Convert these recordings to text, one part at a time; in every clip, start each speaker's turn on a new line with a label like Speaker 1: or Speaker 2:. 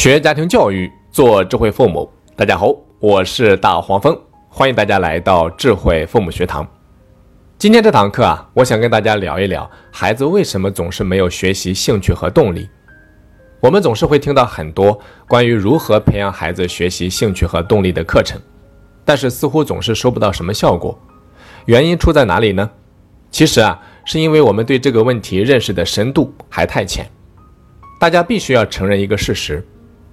Speaker 1: 学家庭教育，做智慧父母。大家好，我是大黄蜂，欢迎大家来到智慧父母学堂。今天这堂课啊，我想跟大家聊一聊孩子为什么总是没有学习兴趣和动力。我们总是会听到很多关于如何培养孩子学习兴趣和动力的课程，但是似乎总是收不到什么效果。原因出在哪里呢？其实啊，是因为我们对这个问题认识的深度还太浅。大家必须要承认一个事实。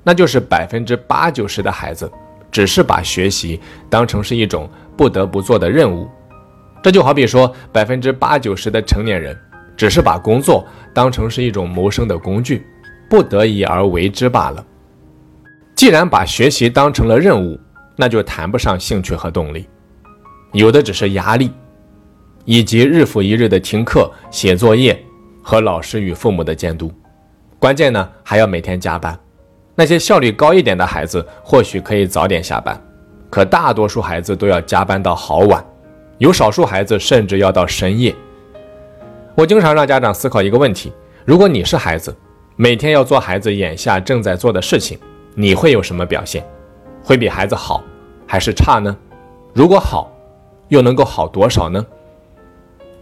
Speaker 1: 那就是百分之八九十的孩子，只是把学习当成是一种不得不做的任务。这就好比说，百分之八九十的成年人，只是把工作当成是一种谋生的工具，不得已而为之罢了。既然把学习当成了任务，那就谈不上兴趣和动力，有的只是压力，以及日复一日的听课、写作业和老师与父母的监督。关键呢，还要每天加班。那些效率高一点的孩子或许可以早点下班，可大多数孩子都要加班到好晚，有少数孩子甚至要到深夜。我经常让家长思考一个问题：如果你是孩子，每天要做孩子眼下正在做的事情，你会有什么表现？会比孩子好还是差呢？如果好，又能够好多少呢？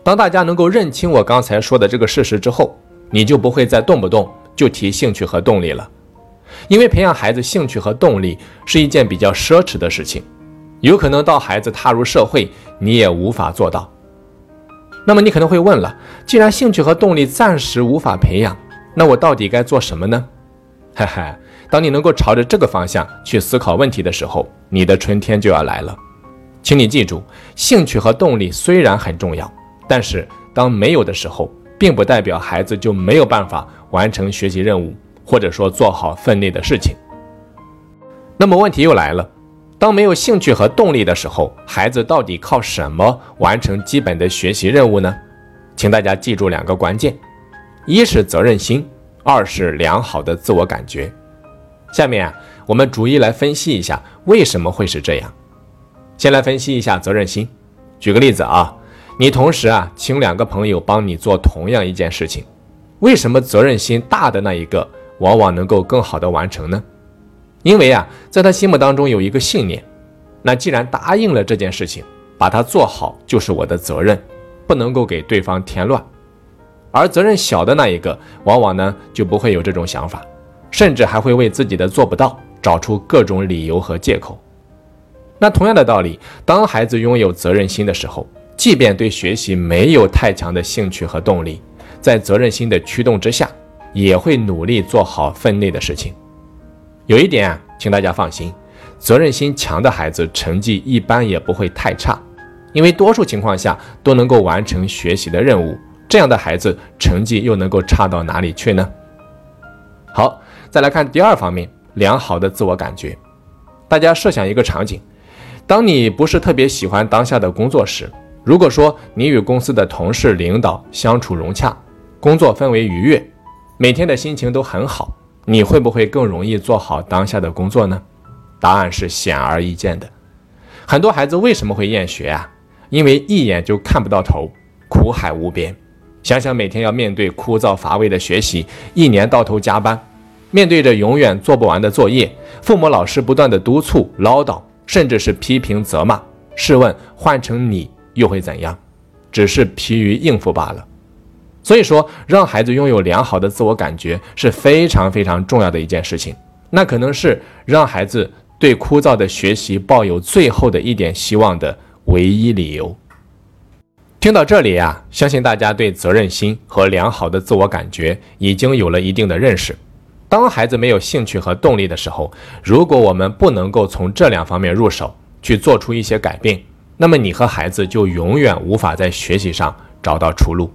Speaker 1: 当大家能够认清我刚才说的这个事实之后，你就不会再动不动就提兴趣和动力了。因为培养孩子兴趣和动力是一件比较奢侈的事情，有可能到孩子踏入社会，你也无法做到。那么你可能会问了，既然兴趣和动力暂时无法培养，那我到底该做什么呢？嘿嘿，当你能够朝着这个方向去思考问题的时候，你的春天就要来了。请你记住，兴趣和动力虽然很重要，但是当没有的时候，并不代表孩子就没有办法完成学习任务。或者说做好分内的事情。那么问题又来了，当没有兴趣和动力的时候，孩子到底靠什么完成基本的学习任务呢？请大家记住两个关键：一是责任心，二是良好的自我感觉。下面啊，我们逐一来分析一下为什么会是这样。先来分析一下责任心。举个例子啊，你同时啊请两个朋友帮你做同样一件事情，为什么责任心大的那一个？往往能够更好的完成呢，因为啊，在他心目当中有一个信念，那既然答应了这件事情，把它做好就是我的责任，不能够给对方添乱。而责任小的那一个，往往呢就不会有这种想法，甚至还会为自己的做不到找出各种理由和借口。那同样的道理，当孩子拥有责任心的时候，即便对学习没有太强的兴趣和动力，在责任心的驱动之下。也会努力做好分内的事情。有一点，请大家放心，责任心强的孩子成绩一般也不会太差，因为多数情况下都能够完成学习的任务。这样的孩子成绩又能够差到哪里去呢？好，再来看第二方面，良好的自我感觉。大家设想一个场景，当你不是特别喜欢当下的工作时，如果说你与公司的同事、领导相处融洽，工作氛围愉悦。每天的心情都很好，你会不会更容易做好当下的工作呢？答案是显而易见的。很多孩子为什么会厌学啊？因为一眼就看不到头，苦海无边。想想每天要面对枯燥乏味的学习，一年到头加班，面对着永远做不完的作业，父母老师不断的督促唠叨，甚至是批评责骂。试问换成你又会怎样？只是疲于应付罢了。所以说，让孩子拥有良好的自我感觉是非常非常重要的一件事情。那可能是让孩子对枯燥的学习抱有最后的一点希望的唯一理由。听到这里啊，相信大家对责任心和良好的自我感觉已经有了一定的认识。当孩子没有兴趣和动力的时候，如果我们不能够从这两方面入手去做出一些改变，那么你和孩子就永远无法在学习上找到出路。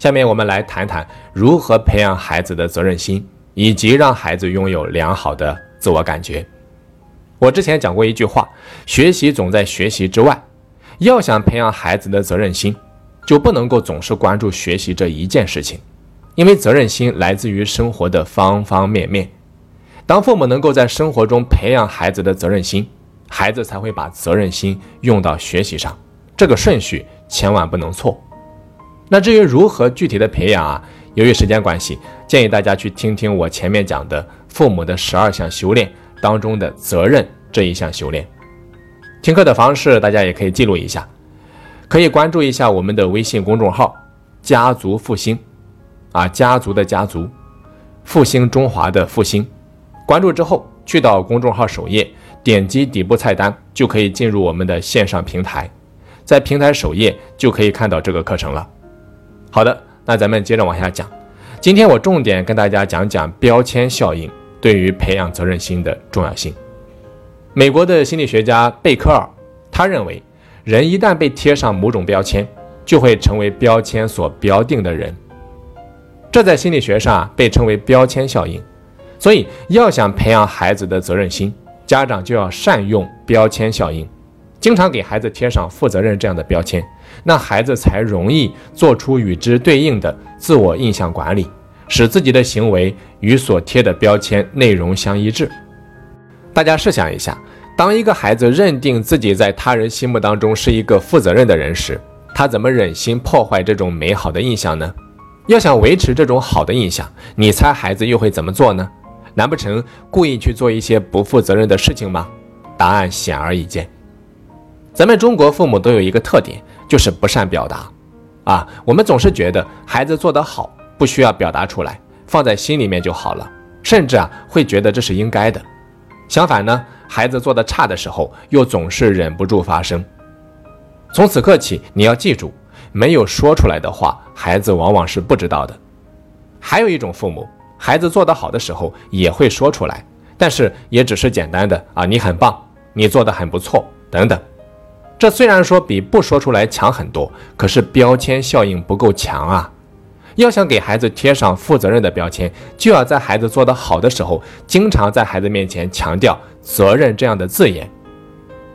Speaker 1: 下面我们来谈谈如何培养孩子的责任心，以及让孩子拥有良好的自我感觉。我之前讲过一句话：学习总在学习之外。要想培养孩子的责任心，就不能够总是关注学习这一件事情，因为责任心来自于生活的方方面面。当父母能够在生活中培养孩子的责任心，孩子才会把责任心用到学习上。这个顺序千万不能错。那至于如何具体的培养啊？由于时间关系，建议大家去听听我前面讲的父母的十二项修炼当中的责任这一项修炼。听课的方式大家也可以记录一下，可以关注一下我们的微信公众号“家族复兴”，啊，家族的家族，复兴中华的复兴。关注之后，去到公众号首页，点击底部菜单，就可以进入我们的线上平台，在平台首页就可以看到这个课程了。好的，那咱们接着往下讲。今天我重点跟大家讲讲标签效应对于培养责任心的重要性。美国的心理学家贝克尔，他认为，人一旦被贴上某种标签，就会成为标签所标定的人。这在心理学上被称为标签效应。所以，要想培养孩子的责任心，家长就要善用标签效应，经常给孩子贴上负责任这样的标签。那孩子才容易做出与之对应的自我印象管理，使自己的行为与所贴的标签内容相一致。大家试想一下，当一个孩子认定自己在他人心目当中是一个负责任的人时，他怎么忍心破坏这种美好的印象呢？要想维持这种好的印象，你猜孩子又会怎么做呢？难不成故意去做一些不负责任的事情吗？答案显而易见。咱们中国父母都有一个特点。就是不善表达，啊，我们总是觉得孩子做得好不需要表达出来，放在心里面就好了，甚至啊会觉得这是应该的。相反呢，孩子做得差的时候又总是忍不住发声。从此刻起，你要记住，没有说出来的话，孩子往往是不知道的。还有一种父母，孩子做得好的时候也会说出来，但是也只是简单的啊，你很棒，你做得很不错，等等。这虽然说比不说出来强很多，可是标签效应不够强啊！要想给孩子贴上负责任的标签，就要在孩子做得好的时候，经常在孩子面前强调“责任”这样的字眼。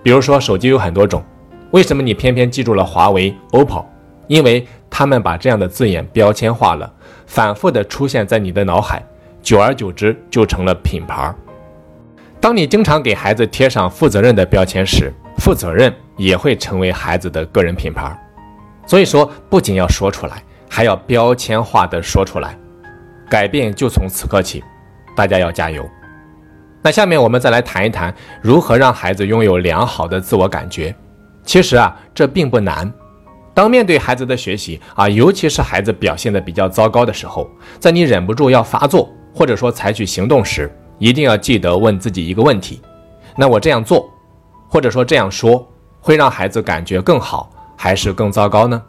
Speaker 1: 比如说，手机有很多种，为什么你偏偏记住了华为、OPPO？因为他们把这样的字眼标签化了，反复的出现在你的脑海，久而久之就成了品牌。当你经常给孩子贴上负责任的标签时，负责任也会成为孩子的个人品牌，所以说不仅要说出来，还要标签化的说出来，改变就从此刻起，大家要加油。那下面我们再来谈一谈如何让孩子拥有良好的自我感觉。其实啊，这并不难。当面对孩子的学习啊，尤其是孩子表现的比较糟糕的时候，在你忍不住要发作或者说采取行动时，一定要记得问自己一个问题：那我这样做？或者说这样说会让孩子感觉更好，还是更糟糕呢？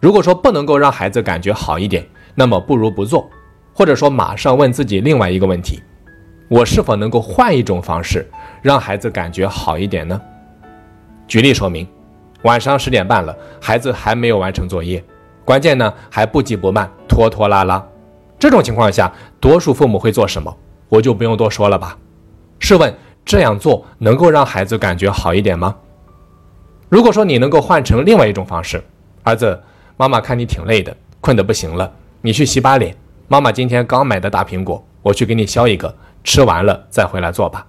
Speaker 1: 如果说不能够让孩子感觉好一点，那么不如不做，或者说马上问自己另外一个问题：我是否能够换一种方式让孩子感觉好一点呢？举例说明：晚上十点半了，孩子还没有完成作业，关键呢还不急不慢，拖拖拉拉。这种情况下，多数父母会做什么？我就不用多说了吧。试问？这样做能够让孩子感觉好一点吗？如果说你能够换成另外一种方式，儿子，妈妈看你挺累的，困得不行了，你去洗把脸。妈妈今天刚买的大苹果，我去给你削一个，吃完了再回来做吧。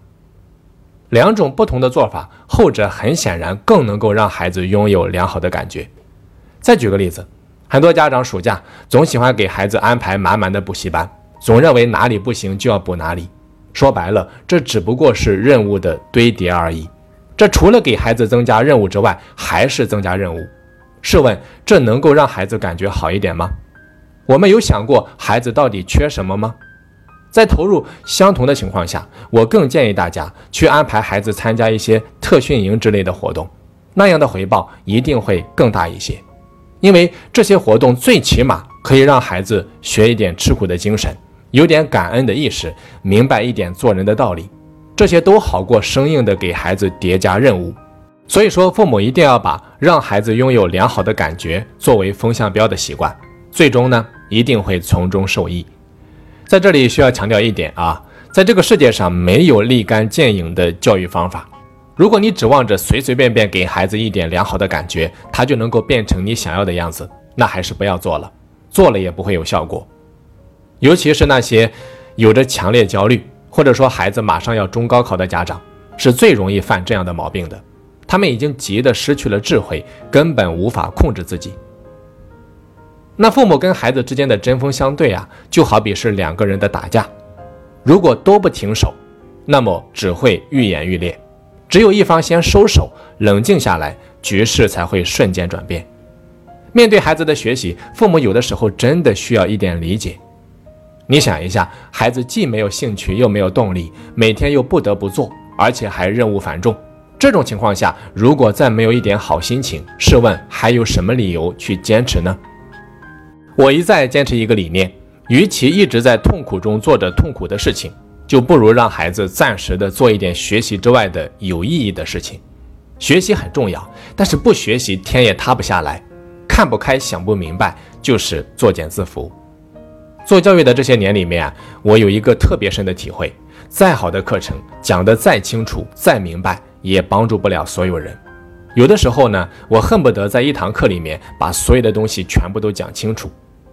Speaker 1: 两种不同的做法，后者很显然更能够让孩子拥有良好的感觉。再举个例子，很多家长暑假总喜欢给孩子安排满满的补习班，总认为哪里不行就要补哪里。说白了，这只不过是任务的堆叠而已。这除了给孩子增加任务之外，还是增加任务。试问，这能够让孩子感觉好一点吗？我们有想过孩子到底缺什么吗？在投入相同的情况下，我更建议大家去安排孩子参加一些特训营之类的活动，那样的回报一定会更大一些。因为这些活动最起码可以让孩子学一点吃苦的精神。有点感恩的意识，明白一点做人的道理，这些都好过生硬的给孩子叠加任务。所以说，父母一定要把让孩子拥有良好的感觉作为风向标的习惯，最终呢，一定会从中受益。在这里需要强调一点啊，在这个世界上没有立竿见影的教育方法。如果你指望着随随便便给孩子一点良好的感觉，他就能够变成你想要的样子，那还是不要做了，做了也不会有效果。尤其是那些有着强烈焦虑，或者说孩子马上要中高考的家长，是最容易犯这样的毛病的。他们已经急得失去了智慧，根本无法控制自己。那父母跟孩子之间的针锋相对啊，就好比是两个人的打架。如果都不停手，那么只会愈演愈烈。只有一方先收手，冷静下来，局势才会瞬间转变。面对孩子的学习，父母有的时候真的需要一点理解。你想一下，孩子既没有兴趣，又没有动力，每天又不得不做，而且还任务繁重。这种情况下，如果再没有一点好心情，试问还有什么理由去坚持呢？我一再坚持一个理念：，与其一直在痛苦中做着痛苦的事情，就不如让孩子暂时的做一点学习之外的有意义的事情。学习很重要，但是不学习天也塌不下来。看不开、想不明白，就是作茧自缚。做教育的这些年里面啊，我有一个特别深的体会：，再好的课程讲得再清楚、再明白。也帮助不了所有人。有的时候呢，我恨不得在一堂课里面把所有的东西全部都讲清楚，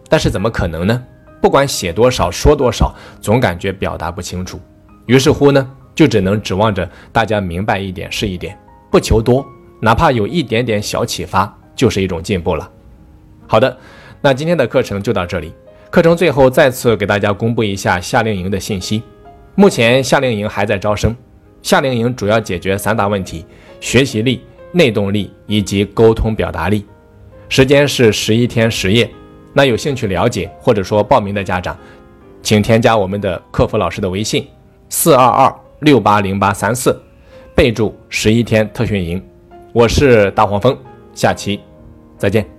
Speaker 1: 但是怎么可能呢？不管写多少、说多少，总感觉表达不清楚。于是乎呢，就只能指望着大家明白一点是一点，不求多，哪怕有一点点小启发，就是一种进步了。好的，那今天的课程就到这里。课程最后再次给大家公布一下夏令营的信息，目前夏令营还在招生。夏令营主要解决三大问题：学习力、内动力以及沟通表达力。时间是十一天十夜。那有兴趣了解或者说报名的家长，请添加我们的客服老师的微信：四二二六八零八三四，备注“十一天特训营”。我是大黄蜂，下期再见。